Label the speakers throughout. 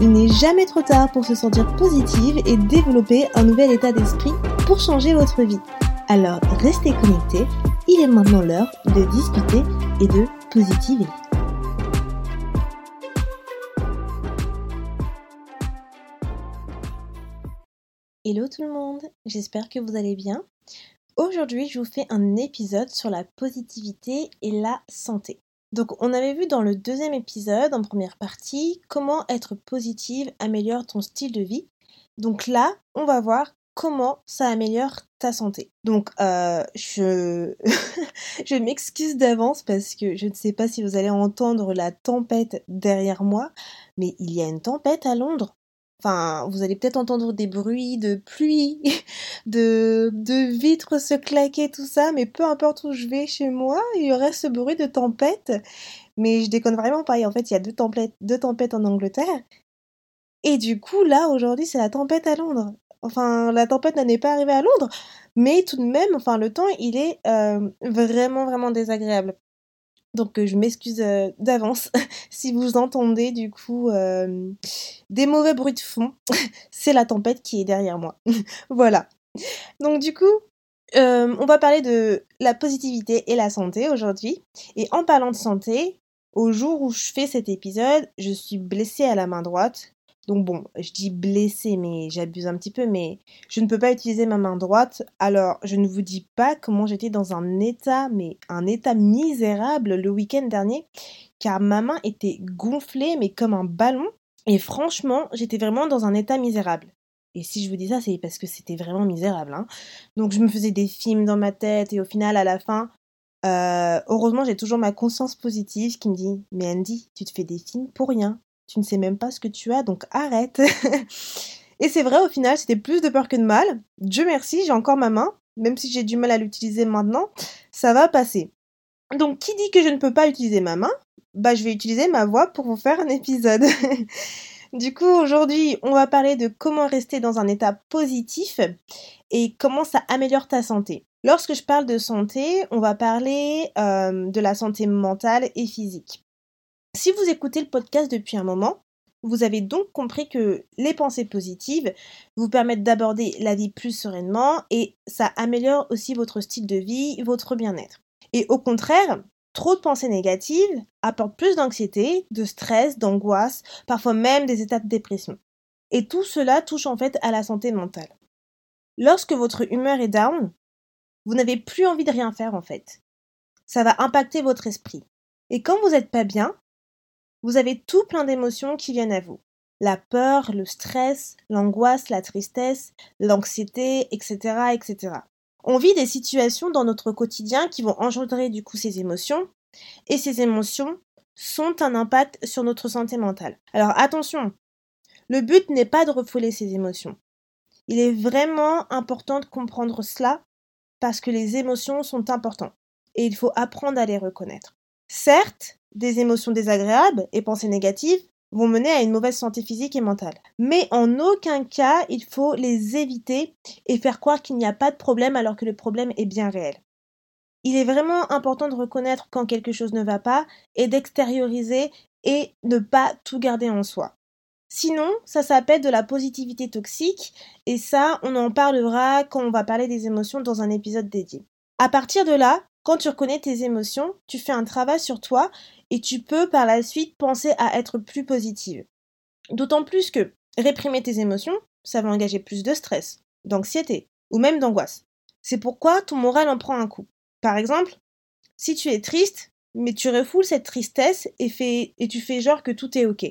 Speaker 1: Il n'est jamais trop tard pour se sentir positive et développer un nouvel état d'esprit pour changer votre vie. Alors restez connectés, il est maintenant l'heure de discuter et de positiver. Hello tout le monde, j'espère que vous allez bien. Aujourd'hui, je vous fais un épisode sur la positivité et la santé. Donc, on avait vu dans le deuxième épisode, en première partie, comment être positive améliore ton style de vie. Donc là, on va voir comment ça améliore ta santé. Donc, euh, je, je m'excuse d'avance parce que je ne sais pas si vous allez entendre la tempête derrière moi, mais il y a une tempête à Londres. Enfin, vous allez peut-être entendre des bruits de pluie, de, de vitres se claquer, tout ça, mais peu importe où je vais chez moi, il y aurait ce bruit de tempête. Mais je déconne vraiment pas. en fait, il y a deux tempêtes, deux tempêtes en Angleterre. Et du coup, là, aujourd'hui, c'est la tempête à Londres. Enfin, la tempête n'en est pas arrivée à Londres, mais tout de même, enfin, le temps, il est euh, vraiment, vraiment désagréable. Donc je m'excuse d'avance si vous entendez du coup des mauvais bruits de fond. C'est la tempête qui est derrière moi. voilà. Donc du coup, on va parler de la positivité et la santé aujourd'hui. Et en parlant de santé, au jour où je fais cet épisode, je suis blessée à la main droite. Donc bon, je dis blessé, mais j'abuse un petit peu, mais je ne peux pas utiliser ma main droite. Alors, je ne vous dis pas comment j'étais dans un état, mais un état misérable le week-end dernier, car ma main était gonflée, mais comme un ballon. Et franchement, j'étais vraiment dans un état misérable. Et si je vous dis ça, c'est parce que c'était vraiment misérable. Hein. Donc je me faisais des films dans ma tête et au final, à la fin, euh, heureusement, j'ai toujours ma conscience positive qui me dit Mais Andy, tu te fais des films pour rien tu ne sais même pas ce que tu as, donc arrête. et c'est vrai, au final, c'était plus de peur que de mal. Dieu merci, j'ai encore ma main, même si j'ai du mal à l'utiliser maintenant, ça va passer. Donc, qui dit que je ne peux pas utiliser ma main? Bah, je vais utiliser ma voix pour vous faire un épisode. du coup, aujourd'hui, on va parler de comment rester dans un état positif et comment ça améliore ta santé. Lorsque je parle de santé, on va parler euh, de la santé mentale et physique. Si vous écoutez le podcast depuis un moment, vous avez donc compris que les pensées positives vous permettent d'aborder la vie plus sereinement et ça améliore aussi votre style de vie, votre bien-être. Et au contraire, trop de pensées négatives apportent plus d'anxiété, de stress, d'angoisse, parfois même des états de dépression. Et tout cela touche en fait à la santé mentale. Lorsque votre humeur est down, vous n'avez plus envie de rien faire en fait. Ça va impacter votre esprit. Et quand vous n'êtes pas bien, vous avez tout plein d'émotions qui viennent à vous. La peur, le stress, l'angoisse, la tristesse, l'anxiété, etc., etc. On vit des situations dans notre quotidien qui vont engendrer du coup ces émotions, et ces émotions sont un impact sur notre santé mentale. Alors attention, le but n'est pas de refouler ces émotions. Il est vraiment important de comprendre cela parce que les émotions sont importantes et il faut apprendre à les reconnaître. Certes, des émotions désagréables et pensées négatives vont mener à une mauvaise santé physique et mentale. Mais en aucun cas, il faut les éviter et faire croire qu'il n'y a pas de problème alors que le problème est bien réel. Il est vraiment important de reconnaître quand quelque chose ne va pas et d'extérioriser et ne pas tout garder en soi. Sinon, ça s'appelle de la positivité toxique et ça, on en parlera quand on va parler des émotions dans un épisode dédié. À partir de là, quand tu reconnais tes émotions, tu fais un travail sur toi et tu peux par la suite penser à être plus positive. D'autant plus que réprimer tes émotions, ça va engager plus de stress, d'anxiété ou même d'angoisse. C'est pourquoi ton moral en prend un coup. Par exemple, si tu es triste, mais tu refoules cette tristesse et, tu fais genre que tout est ok.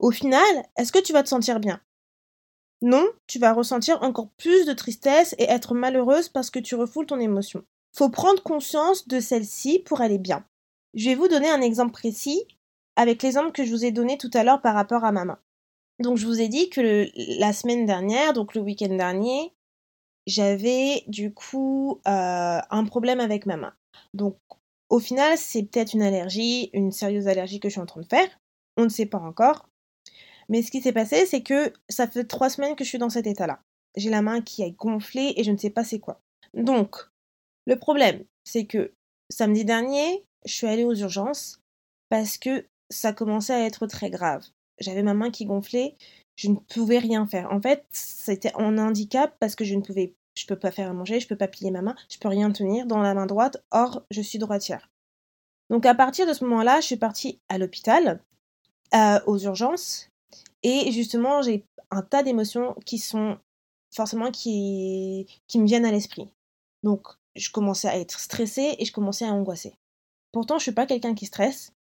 Speaker 1: Au final, est-ce que tu vas te sentir bien? Non, tu vas ressentir encore plus de tristesse et être malheureuse parce que tu refoules ton émotion. Faut prendre conscience de celle-ci pour aller bien. Je vais vous donner un exemple précis avec l'exemple que je vous ai donné tout à l'heure par rapport à ma main. Donc je vous ai dit que la semaine dernière, donc le week-end dernier, j'avais du coup euh, un problème avec ma main. Donc au final, c'est peut-être une allergie, une sérieuse allergie que je suis en train de faire. On ne sait pas encore. Mais ce qui s'est passé, c'est que ça fait trois semaines que je suis dans cet état-là. J'ai la main qui est gonflée et je ne sais pas c'est quoi. Donc, le problème, c'est que samedi dernier, je suis allée aux urgences parce que ça commençait à être très grave. J'avais ma main qui gonflait, je ne pouvais rien faire. En fait, c'était en handicap parce que je ne pouvais je peux pas faire à manger, je peux pas plier ma main, je peux rien tenir dans la main droite, or je suis droitière. Donc à partir de ce moment-là, je suis partie à l'hôpital, euh, aux urgences, et justement j'ai un tas d'émotions qui sont forcément qui, qui me viennent à l'esprit. Donc je commençais à être stressée et je commençais à angoisser. Pourtant je suis pas quelqu'un qui stresse,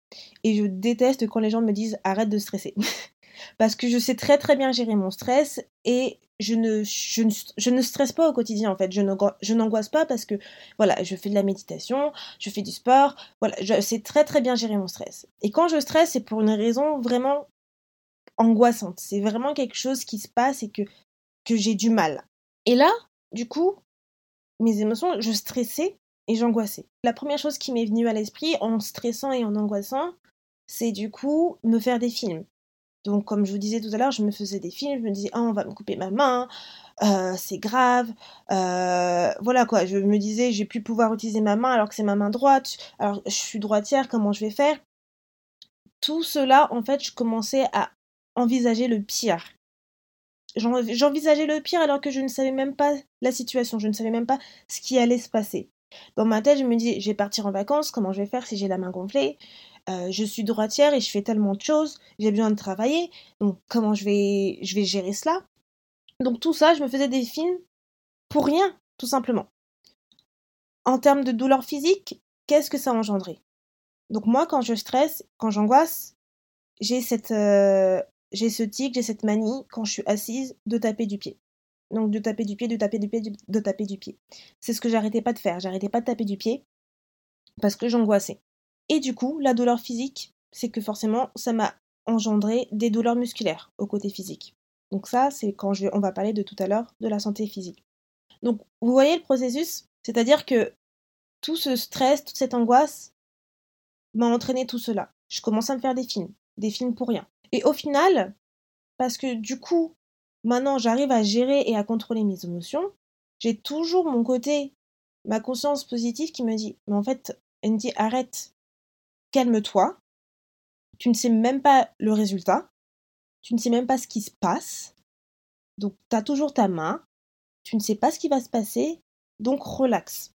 Speaker 1: et je déteste quand les gens me disent arrête de stresser. Parce que je sais très très bien gérer mon stress et je ne, je ne, stresse pas au quotidien en fait. Je n'angoisse pas parce que voilà, je fais de la méditation, je fais du sport, voilà, je sais très très bien gérer mon stress. Et quand je stresse, c'est pour une raison vraiment angoissante. C'est vraiment quelque chose qui se passe et que, que j'ai du mal. Et là, du coup, mes émotions, je stressais et j'angoissais. La première chose qui m'est venue à l'esprit en stressant et en angoissant, c'est du coup me faire des films. Donc comme je vous disais tout à l'heure, je me faisais des films, je me disais, ah, on va me couper ma main, euh, c'est grave. Euh, voilà quoi, je me disais, j'ai plus pouvoir utiliser ma main alors que c'est ma main droite. Alors je suis droitière, comment je vais faire? Tout cela, en fait, je commençais à envisager le pire. J'envisageais le pire alors que je ne savais même pas la situation, je ne savais même pas ce qui allait se passer. Dans ma tête, je me dis, je vais partir en vacances, comment je vais faire si j'ai la main gonflée? Euh, Je suis droitière et je fais tellement de choses, j'ai besoin de travailler, donc comment je vais, je vais gérer cela? Donc tout ça, je me faisais des films pour rien, tout simplement. En termes de douleur physique, qu'est-ce que ça a engendré? Donc moi, quand je stresse, quand j'angoisse, j'ai cette, euh, j'ai ce tic, j'ai cette manie, quand je suis assise, de taper du pied. Donc de taper du pied, de taper du pied, de taper du pied. C'est ce que j'arrêtais pas de faire. J'arrêtais pas de taper du pied parce que j'angoissais. Et du coup, la douleur physique, c'est que forcément, ça m'a engendré des douleurs musculaires au côté physique. Donc ça, c'est quand on va parler de tout à l'heure de la santé physique. Donc vous voyez le processus, c'est-à-dire que tout ce stress, toute cette angoisse m'a entraîné tout cela. Je commence à me faire des films, des films pour rien. Et au final, parce que du coup, maintenant j'arrive à gérer et à contrôler mes émotions, j'ai toujours mon côté, ma conscience positive qui me dit, mais en fait, Andy, arrête, calme-toi, tu ne sais même pas le résultat, tu ne sais même pas ce qui se passe, donc tu as toujours ta main, tu ne sais pas ce qui va se passer, donc relaxe.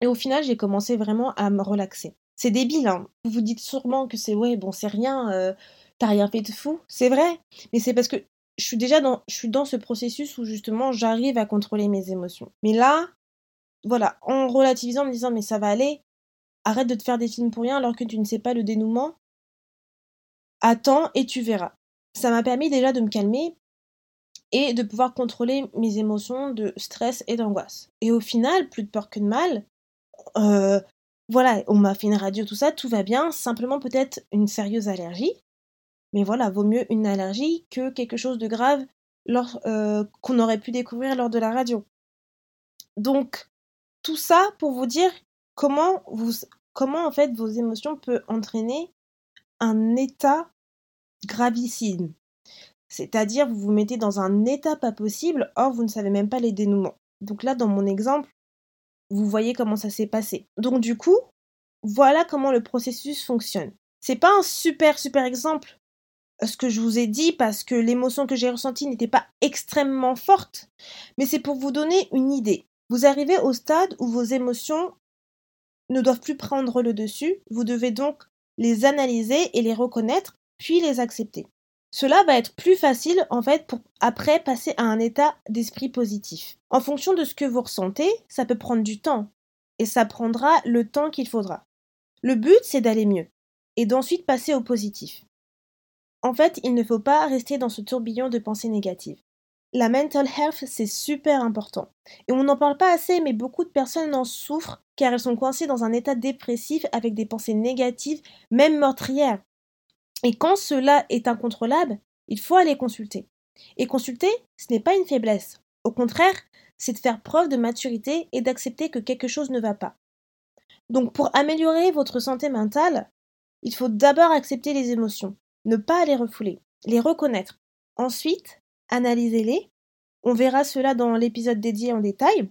Speaker 1: Et au final, j'ai commencé vraiment à me relaxer. C'est débile, hein. Vous vous dites sûrement que c'est ouais, bon, c'est rien, euh, t'as rien fait de fou. C'est vrai, mais c'est parce que je suis déjà dans, je suis dans ce processus où justement j'arrive à contrôler mes émotions. Mais là, voilà, en relativisant, en me disant mais ça va aller, arrête de te faire des films pour rien alors que tu ne sais pas le dénouement. Attends et tu verras. Ça m'a permis déjà de me calmer et de pouvoir contrôler mes émotions de stress et d'angoisse. Et au final, plus de peur que de mal. Euh, voilà, on m'a fait une radio, tout ça, tout va bien. Simplement peut-être une sérieuse allergie. Mais voilà, vaut mieux une allergie que quelque chose de grave euh, qu'on aurait pu découvrir lors de la radio. Donc, tout ça pour vous dire comment, vous, comment en fait vos émotions peuvent entraîner un état gravissime. C'est-à-dire, vous vous mettez dans un état pas possible, or vous ne savez même pas les dénouements. Donc là, dans mon exemple, vous voyez comment ça s'est passé. Donc du coup, voilà comment le processus fonctionne. C'est pas un super super exemple ce que je vous ai dit parce que l'émotion que j'ai ressentie n'était pas extrêmement forte, mais c'est pour vous donner une idée. Vous arrivez au stade où vos émotions ne doivent plus prendre le dessus, vous devez donc les analyser et les reconnaître, puis les accepter. Cela va être plus facile en fait pour après passer à un état d'esprit positif. En fonction de ce que vous ressentez, ça peut prendre du temps et ça prendra le temps qu'il faudra. Le but c'est d'aller mieux et d'ensuite passer au positif. En fait, il ne faut pas rester dans ce tourbillon de pensées négatives. La mental health, c'est super important. Et on n'en parle pas assez, mais beaucoup de personnes en souffrent car elles sont coincées dans un état dépressif avec des pensées négatives, même meurtrières. Et quand cela est incontrôlable, il faut aller consulter. Et consulter, ce n'est pas une faiblesse. Au contraire, c'est de faire preuve de maturité et d'accepter que quelque chose ne va pas. Donc pour améliorer votre santé mentale, il faut d'abord accepter les émotions, ne pas les refouler, les reconnaître. Ensuite, analysez-les. On verra cela dans l'épisode dédié en détail,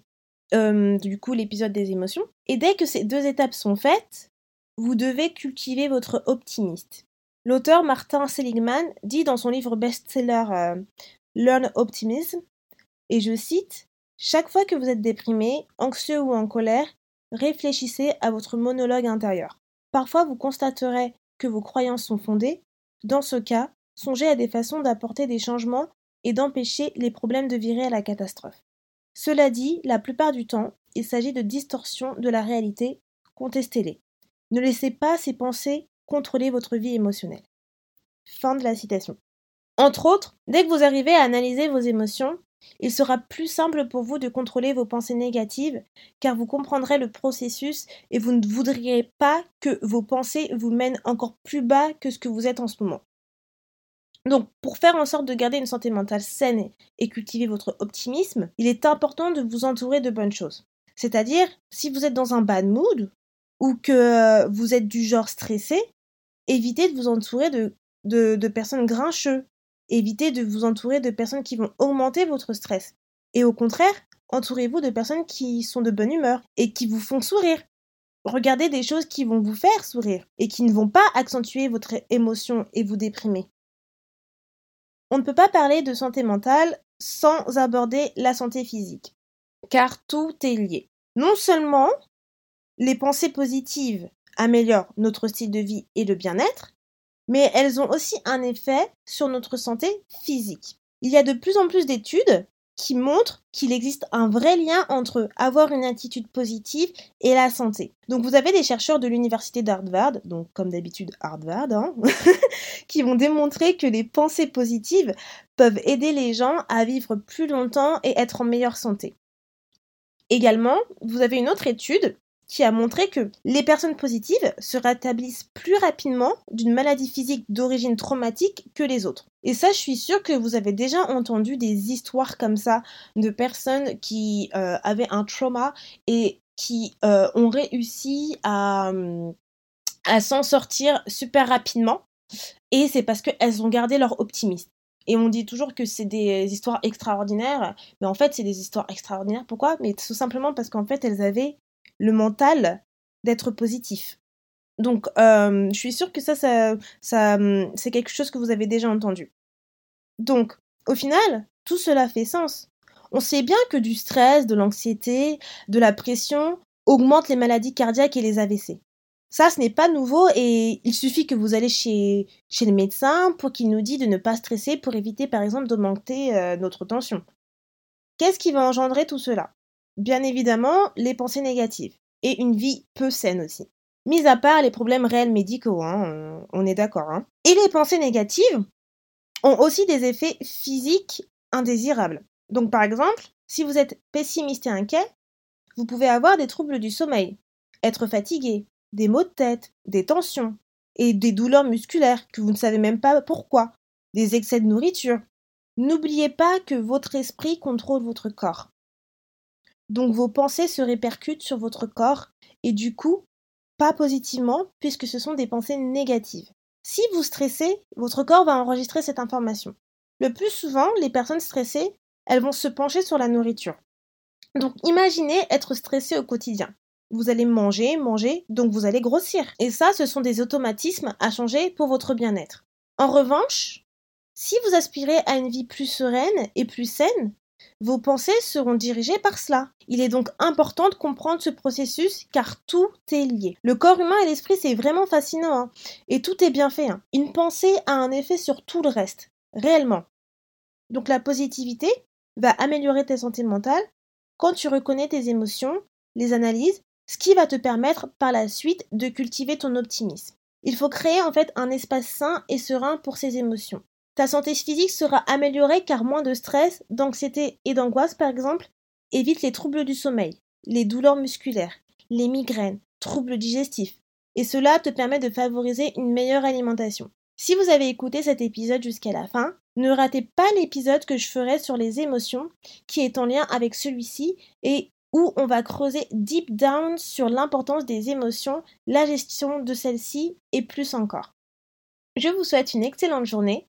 Speaker 1: euh, du coup l'épisode des émotions. Et dès que ces deux étapes sont faites, vous devez cultiver votre optimiste. L'auteur Martin Seligman dit dans son livre best-seller euh, Learn Optimism, et je cite, Chaque fois que vous êtes déprimé, anxieux ou en colère, réfléchissez à votre monologue intérieur. Parfois vous constaterez que vos croyances sont fondées. Dans ce cas, songez à des façons d'apporter des changements et d'empêcher les problèmes de virer à la catastrophe. Cela dit, la plupart du temps, il s'agit de distorsions de la réalité, contestez-les. Ne laissez pas ces pensées contrôler votre vie émotionnelle. Fin de la citation. Entre autres, dès que vous arrivez à analyser vos émotions, il sera plus simple pour vous de contrôler vos pensées négatives, car vous comprendrez le processus et vous ne voudriez pas que vos pensées vous mènent encore plus bas que ce que vous êtes en ce moment. Donc, pour faire en sorte de garder une santé mentale saine et cultiver votre optimisme, il est important de vous entourer de bonnes choses. C'est-à-dire, si vous êtes dans un bad mood ou que vous êtes du genre stressé, évitez de vous entourer de, personnes grincheuses. Évitez de vous entourer de personnes qui vont augmenter votre stress. Et au contraire, entourez-vous de personnes qui sont de bonne humeur et qui vous font sourire. Regardez des choses qui vont vous faire sourire et qui ne vont pas accentuer votre émotion et vous déprimer. On ne peut pas parler de santé mentale sans aborder la santé physique, car tout est lié. Non seulement les pensées positives améliorent notre style de vie et le bien-être, mais elles ont aussi un effet sur notre santé physique. Il y a de plus en plus d'études qui montrent qu'il existe un vrai lien entre avoir une attitude positive et la santé. Donc vous avez des chercheurs de l'université d'Harvard, donc comme d'habitude Harvard, hein, qui vont démontrer que les pensées positives peuvent aider les gens à vivre plus longtemps et être en meilleure santé. Également, vous avez une autre étude qui a montré que les personnes positives se rétablissent plus rapidement d'une maladie physique d'origine traumatique que les autres. Et ça, je suis sûre que vous avez déjà entendu des histoires comme ça de personnes qui euh, avaient un trauma et qui euh, ont réussi à, à s'en sortir super rapidement. Et c'est parce qu'elles ont gardé leur optimisme. Et on dit toujours que c'est des histoires extraordinaires, mais en fait, c'est des histoires extraordinaires. Pourquoi? Mais tout simplement parce qu'en fait, elles avaient le mental d'être positif. Donc, euh, je suis sûre que ça, c'est quelque chose que vous avez déjà entendu. Donc, au final, tout cela fait sens. On sait bien que du stress, de l'anxiété, de la pression augmentent les maladies cardiaques et les AVC. Ça, ce n'est pas nouveau et il suffit que vous allez chez, chez le médecin pour qu'il nous dise de ne pas stresser pour éviter par exemple d'augmenter euh, notre tension. Qu'est-ce qui va engendrer tout cela? Bien évidemment, les pensées négatives et une vie peu saine aussi. Mis à part les problèmes réels médicaux, hein, on, est d'accord. Hein. Et les pensées négatives ont aussi des effets physiques indésirables. Donc par exemple, si vous êtes pessimiste et inquiet, vous pouvez avoir des troubles du sommeil, être fatigué, des maux de tête, des tensions et des douleurs musculaires que vous ne savez même pas pourquoi, des excès de nourriture. N'oubliez pas que votre esprit contrôle votre corps. Donc vos pensées se répercutent sur votre corps et du coup, pas positivement puisque ce sont des pensées négatives. Si vous stressez, votre corps va enregistrer cette information. Le plus souvent, les personnes stressées, elles vont se pencher sur la nourriture. Donc imaginez être stressé au quotidien. Vous allez manger, manger, donc vous allez grossir. Et ça, ce sont des automatismes à changer pour votre bien-être. En revanche, si vous aspirez à une vie plus sereine et plus saine, vos pensées seront dirigées par cela. Il est donc important de comprendre ce processus car tout est lié. Le corps humain et l'esprit, c'est vraiment fascinant. Hein. et tout est bien fait. Hein. Une pensée a un effet sur tout le reste. Réellement. Donc la positivité va améliorer ta santé mentale quand tu reconnais tes émotions, les analyses, ce qui va te permettre par la suite de cultiver ton optimisme. Il faut créer en fait un espace sain et serein pour ces émotions. Ta santé physique sera améliorée car moins de stress, d'anxiété et d'angoisse par exemple, évite les troubles du sommeil, les douleurs musculaires, les migraines, troubles digestifs. Et cela te permet de favoriser une meilleure alimentation. Si vous avez écouté cet épisode jusqu'à la fin, ne ratez pas l'épisode que je ferai sur les émotions, qui est en lien avec celui-ci et où on va creuser deep down sur l'importance des émotions, la gestion de celles-ci et plus encore. Je vous souhaite une excellente journée